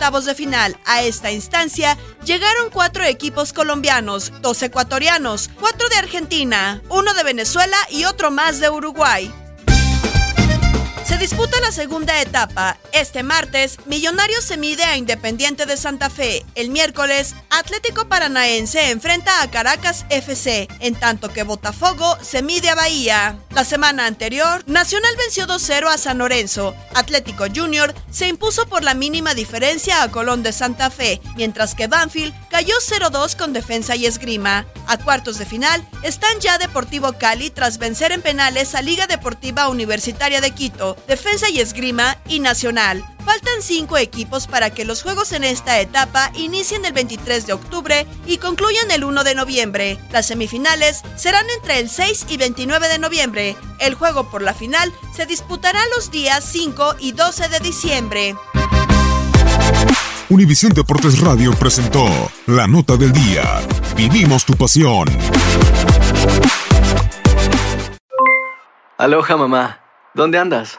Octavos de final. A esta instancia llegaron cuatro equipos colombianos, dos ecuatorianos, cuatro de Argentina, uno de Venezuela y otro más de Uruguay. Se disputa la segunda etapa. Este martes, Millonarios se mide a Independiente de Santa Fe. El miércoles, Atlético Paranaense enfrenta a Caracas FC, en tanto que Botafogo se mide a Bahía. La semana anterior, Nacional venció 2-0 a San Lorenzo. Atlético Junior se impuso por la mínima diferencia a Colón de Santa Fe, mientras que Banfield cayó 0-2 con defensa y esgrima. A cuartos de final están ya Deportivo Cali tras vencer en penales a Liga Deportiva Universitaria de Quito, Defensa y Esgrima y Nacional. Faltan cinco equipos para que los juegos en esta etapa inicien el 23 de octubre y concluyan el 1 de noviembre. Las semifinales serán entre el 6 y 29 de noviembre. El juego por la final se disputará los días 5 y 12 de diciembre. Univisión Deportes Radio presentó La Nota del Día. Vivimos tu pasión. Aloha mamá, ¿dónde andas?